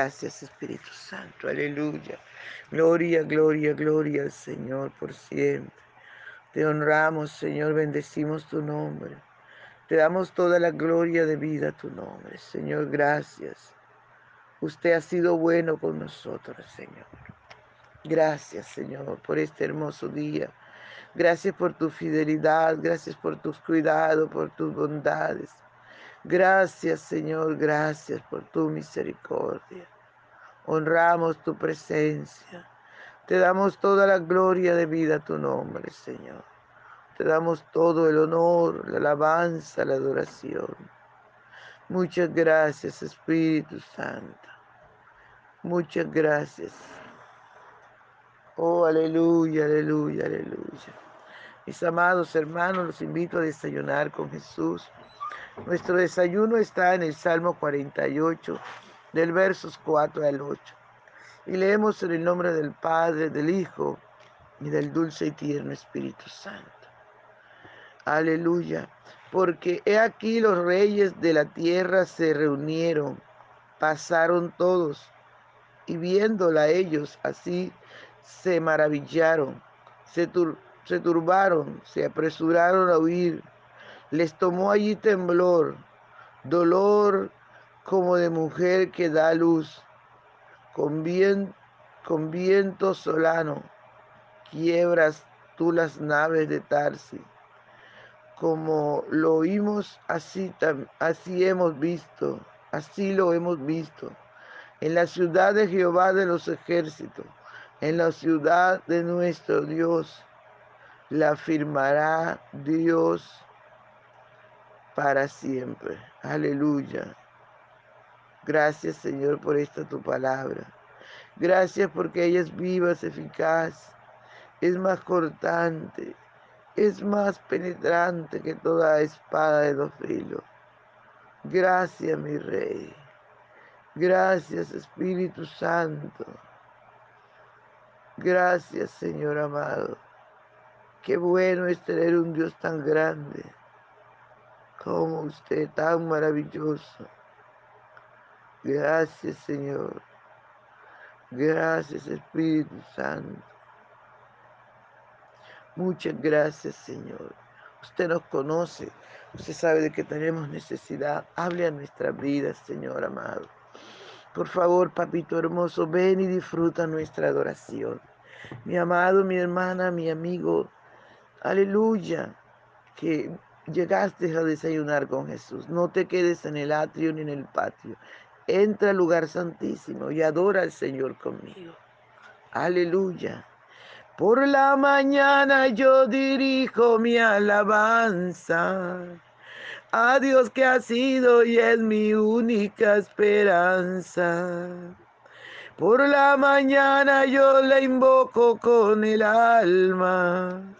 Gracias Espíritu Santo, aleluya. Gloria, gloria, gloria al Señor por siempre. Te honramos, Señor, bendecimos tu nombre. Te damos toda la gloria de vida a tu nombre. Señor, gracias. Usted ha sido bueno con nosotros, Señor. Gracias, Señor, por este hermoso día. Gracias por tu fidelidad, gracias por tus cuidados, por tus bondades. Gracias, Señor, gracias por tu misericordia. Honramos tu presencia. Te damos toda la gloria de vida a tu nombre, Señor. Te damos todo el honor, la alabanza, la adoración. Muchas gracias, Espíritu Santo. Muchas gracias. Oh, aleluya, aleluya, aleluya. Mis amados hermanos, los invito a desayunar con Jesús. Nuestro desayuno está en el Salmo 48, del versos 4 al 8. Y leemos en el nombre del Padre, del Hijo y del dulce y tierno Espíritu Santo. Aleluya. Porque he aquí los reyes de la tierra se reunieron, pasaron todos, y viéndola ellos así, se maravillaron, se, se turbaron, se apresuraron a huir les tomó allí temblor, dolor como de mujer que da luz, con, con viento solano, quiebras tú las naves de Tarsi. Como lo oímos, así, así hemos visto, así lo hemos visto. En la ciudad de Jehová de los ejércitos, en la ciudad de nuestro Dios, la firmará Dios para siempre. Aleluya. Gracias Señor por esta tu palabra. Gracias porque ella es viva, es eficaz, es más cortante, es más penetrante que toda espada de dos filos. Gracias mi Rey. Gracias Espíritu Santo. Gracias Señor amado. Qué bueno es tener un Dios tan grande como usted tan maravilloso. Gracias Señor. Gracias Espíritu Santo. Muchas gracias Señor. Usted nos conoce. Usted sabe de que tenemos necesidad. Hable a nuestras vidas, Señor amado. Por favor, papito hermoso, ven y disfruta nuestra adoración. Mi amado, mi hermana, mi amigo, aleluya, que llegaste a desayunar con Jesús. No te quedes en el atrio ni en el patio. Entra al lugar santísimo y adora al Señor conmigo. Aleluya. Por la mañana yo dirijo mi alabanza a Dios que ha sido y es mi única esperanza. Por la mañana yo le invoco con el alma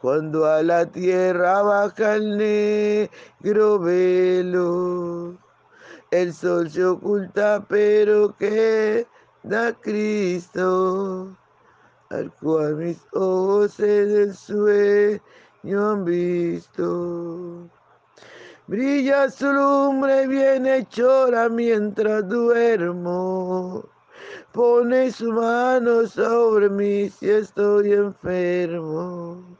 cuando a la tierra baja el negro velo. El sol se oculta, pero queda Cristo, al cual mis ojos en el sueño han visto. Brilla su lumbre bien hechora mientras duermo. Pone su mano sobre mí si estoy enfermo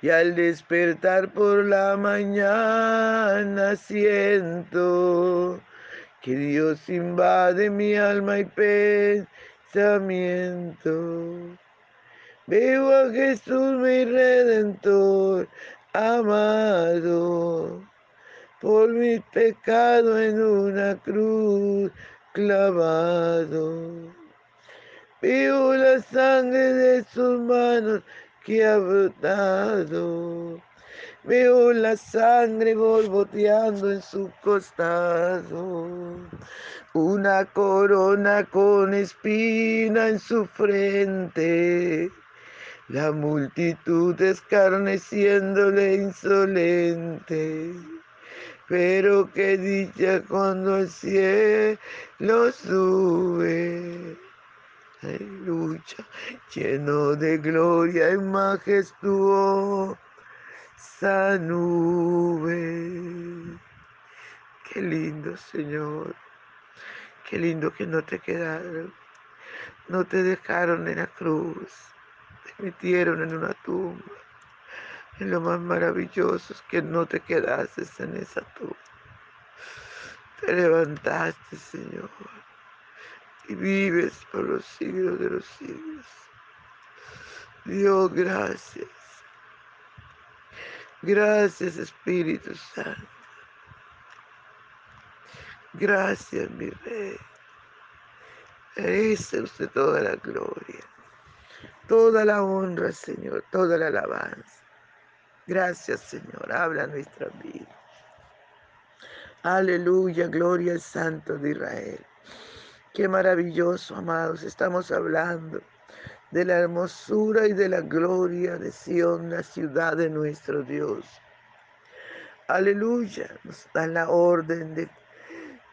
Y al despertar por la mañana siento que Dios invade mi alma y pensamiento. Veo a Jesús mi redentor amado, por mi pecado en una cruz clavado. Veo la sangre de sus manos que ha brotado. Veo la sangre borboteando en su costado. Una corona con espina en su frente. La multitud escarneciéndole insolente. Pero qué dicha cuando el cielo sube. Aleluya, lleno de gloria y majestuosa nube. Qué lindo, Señor. Qué lindo que no te quedaron. No te dejaron en la cruz. Te metieron en una tumba en lo más maravilloso es que no te quedaste en esa tumba. Te levantaste, Señor, y vives por los siglos de los siglos. Dios, gracias. Gracias, Espíritu Santo. Gracias, mi Rey. Merece usted toda la gloria, toda la honra, Señor, toda la alabanza. Gracias, Señor. Habla nuestra vida. Aleluya, gloria al Santo de Israel. Qué maravilloso, amados. Estamos hablando de la hermosura y de la gloria de Sión, la ciudad de nuestro Dios. Aleluya. Nos dan la orden de,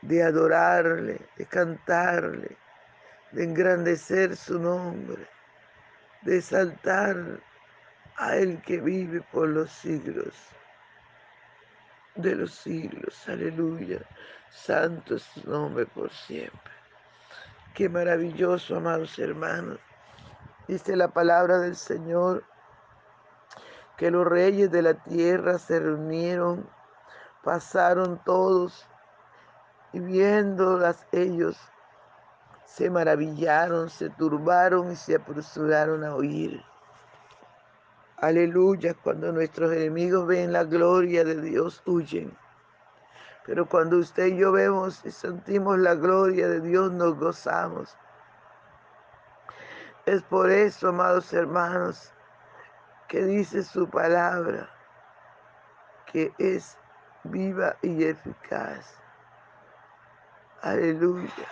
de adorarle, de cantarle, de engrandecer su nombre, de exaltar a el que vive por los siglos de los siglos. Aleluya. Santo es su nombre por siempre. Qué maravilloso, amados hermanos. Dice la palabra del Señor que los reyes de la tierra se reunieron, pasaron todos y viéndolas ellos se maravillaron, se turbaron y se apresuraron a oír. Aleluya, cuando nuestros enemigos ven la gloria de Dios, huyen. Pero cuando usted y yo vemos y sentimos la gloria de Dios, nos gozamos. Es por eso, amados hermanos, que dice su palabra, que es viva y eficaz. Aleluya.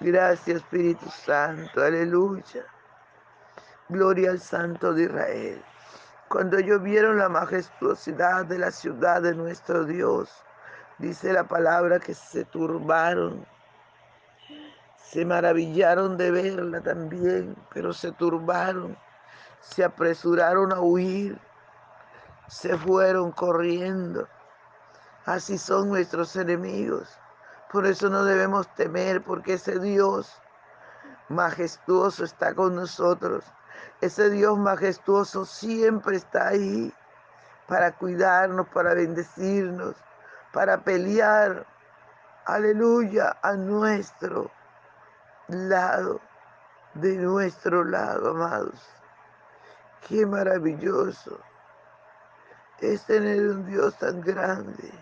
Gracias Espíritu Santo. Aleluya. Gloria al Santo de Israel. Cuando ellos vieron la majestuosidad de la ciudad de nuestro Dios, dice la palabra que se turbaron, se maravillaron de verla también, pero se turbaron, se apresuraron a huir, se fueron corriendo. Así son nuestros enemigos. Por eso no debemos temer, porque ese Dios majestuoso está con nosotros. Ese Dios majestuoso siempre está ahí para cuidarnos, para bendecirnos, para pelear, aleluya, a nuestro lado, de nuestro lado, amados. Qué maravilloso es tener un Dios tan grande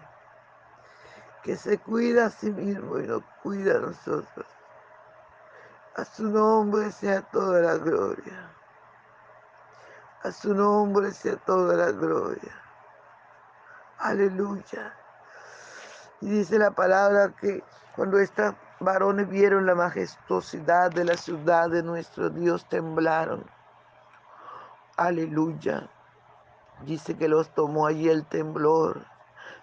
que se cuida a sí mismo y nos cuida a nosotros. A su nombre sea toda la gloria. A su nombre sea toda la gloria. Aleluya. Y dice la palabra que cuando estos varones vieron la majestuosidad de la ciudad de nuestro Dios, temblaron. Aleluya. Dice que los tomó allí el temblor.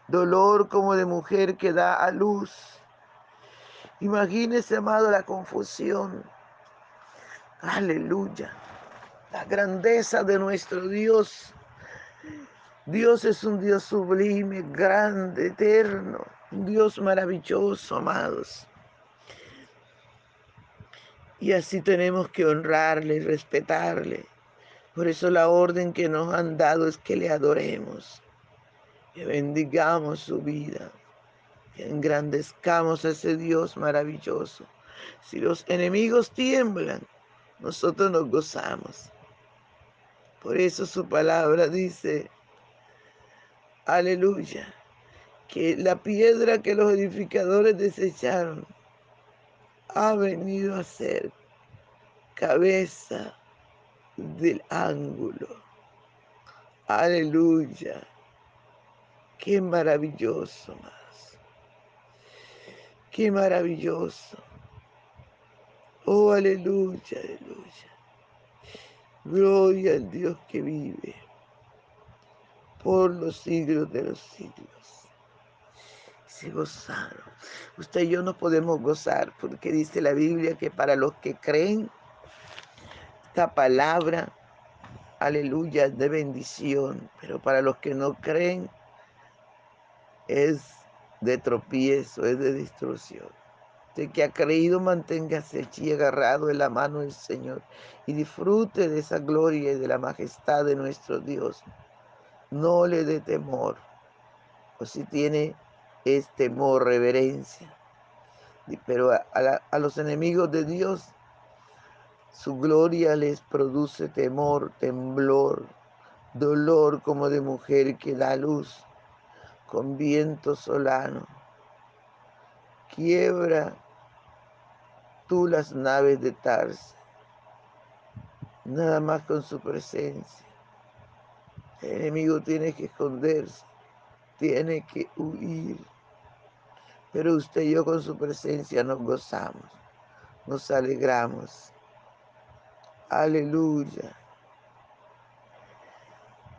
Dolor como de mujer que da a luz. Imagínese, amado, la confusión. Aleluya la grandeza de nuestro Dios. Dios es un Dios sublime, grande, eterno, un Dios maravilloso, amados. Y así tenemos que honrarle y respetarle. Por eso la orden que nos han dado es que le adoremos, que bendigamos su vida, que engrandezcamos a ese Dios maravilloso. Si los enemigos tiemblan, nosotros nos gozamos. Por eso su palabra dice, aleluya, que la piedra que los edificadores desecharon ha venido a ser cabeza del ángulo. Aleluya. Qué maravilloso más. Qué maravilloso. Oh, aleluya, aleluya. Gloria al Dios que vive por los siglos de los siglos. Se gozaron. Usted y yo no podemos gozar porque dice la Biblia que para los que creen, esta palabra, aleluya, es de bendición, pero para los que no creen, es de tropiezo, es de destrucción. Usted que ha creído, manténgase allí agarrado en la mano del Señor y disfrute de esa gloria y de la majestad de nuestro Dios. No le dé temor, o si tiene es temor, reverencia. Pero a, los enemigos de Dios, su gloria les produce temor, temblor, dolor como de mujer que da luz con viento solano. Quiebra tú las naves de Tarsa, nada más con su presencia. El enemigo tiene que esconderse, tiene que huir pero usted y yo con su presencia nos gozamos, nos alegramos. Aleluya.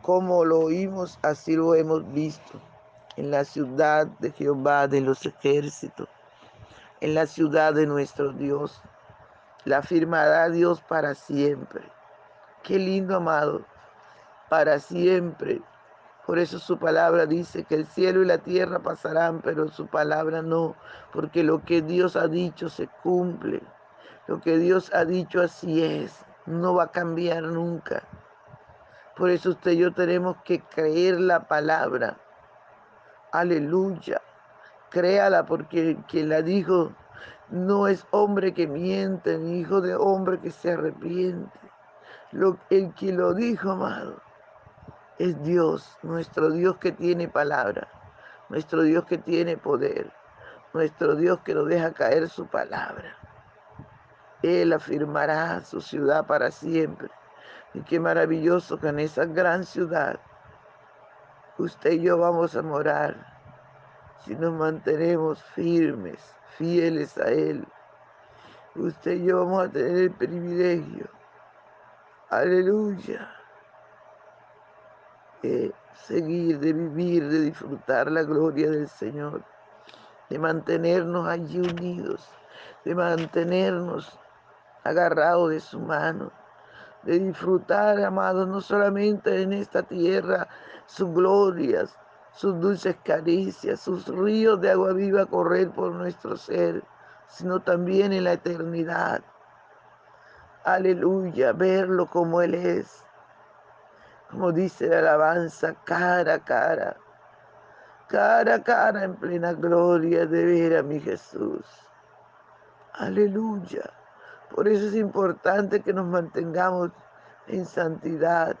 Como lo oímos, así lo hemos visto en la ciudad de Jehová de los ejércitos, en la ciudad de nuestro Dios. La afirmará Dios para siempre. Qué lindo, amado, para siempre por eso su palabra dice que el cielo y la tierra pasarán, pero su palabra no, porque lo que Dios ha dicho se cumple. Lo que Dios ha dicho así es, no va a cambiar nunca. Por eso usted y yo tenemos que creer la palabra. Aleluya. Créala porque quien la dijo no es hombre que miente, ni hijo de hombre que se arrepiente. Lo, el que lo dijo, amado, es Dios, nuestro Dios que tiene palabra, nuestro Dios que tiene poder, nuestro Dios que no deja caer su palabra. Él afirmará su ciudad para siempre. Y qué maravilloso que en esa gran ciudad usted y yo vamos a morar si nos mantenemos firmes, fieles a Él. Usted y yo vamos a tener el privilegio. Aleluya de seguir, de vivir, de disfrutar la gloria del Señor, de mantenernos allí unidos, de mantenernos agarrados de su mano, de disfrutar, amados, no solamente en esta tierra, sus glorias, sus dulces caricias, sus ríos de agua viva correr por nuestro ser, sino también en la eternidad. Aleluya, verlo como Él es, como dice la alabanza, cara a cara, cara a cara en plena gloria de ver a mi Jesús. Aleluya. Por eso es importante que nos mantengamos en santidad.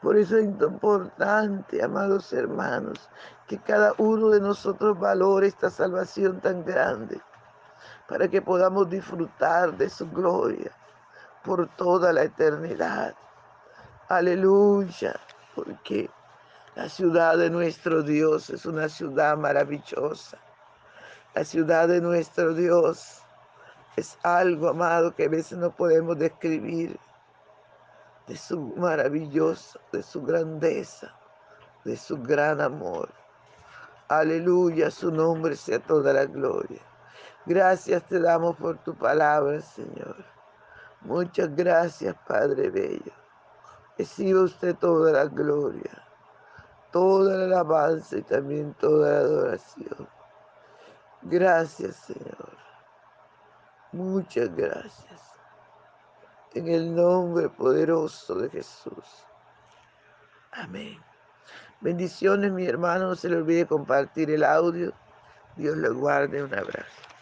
Por eso es importante, amados hermanos, que cada uno de nosotros valore esta salvación tan grande, para que podamos disfrutar de su gloria por toda la eternidad. Aleluya, porque la ciudad de nuestro Dios es una ciudad maravillosa. La ciudad de nuestro Dios es algo, amado, que a veces no podemos describir de su maravillosa, de su grandeza, de su gran amor. Aleluya, su nombre sea toda la gloria. Gracias te damos por tu palabra, Señor. Muchas gracias, Padre Bello. Reciba usted toda la gloria, toda la alabanza y también toda la adoración. Gracias, Señor. Muchas gracias. En el nombre poderoso de Jesús. Amén. Bendiciones, mi hermano. No se le olvide compartir el audio. Dios le guarde. Un abrazo.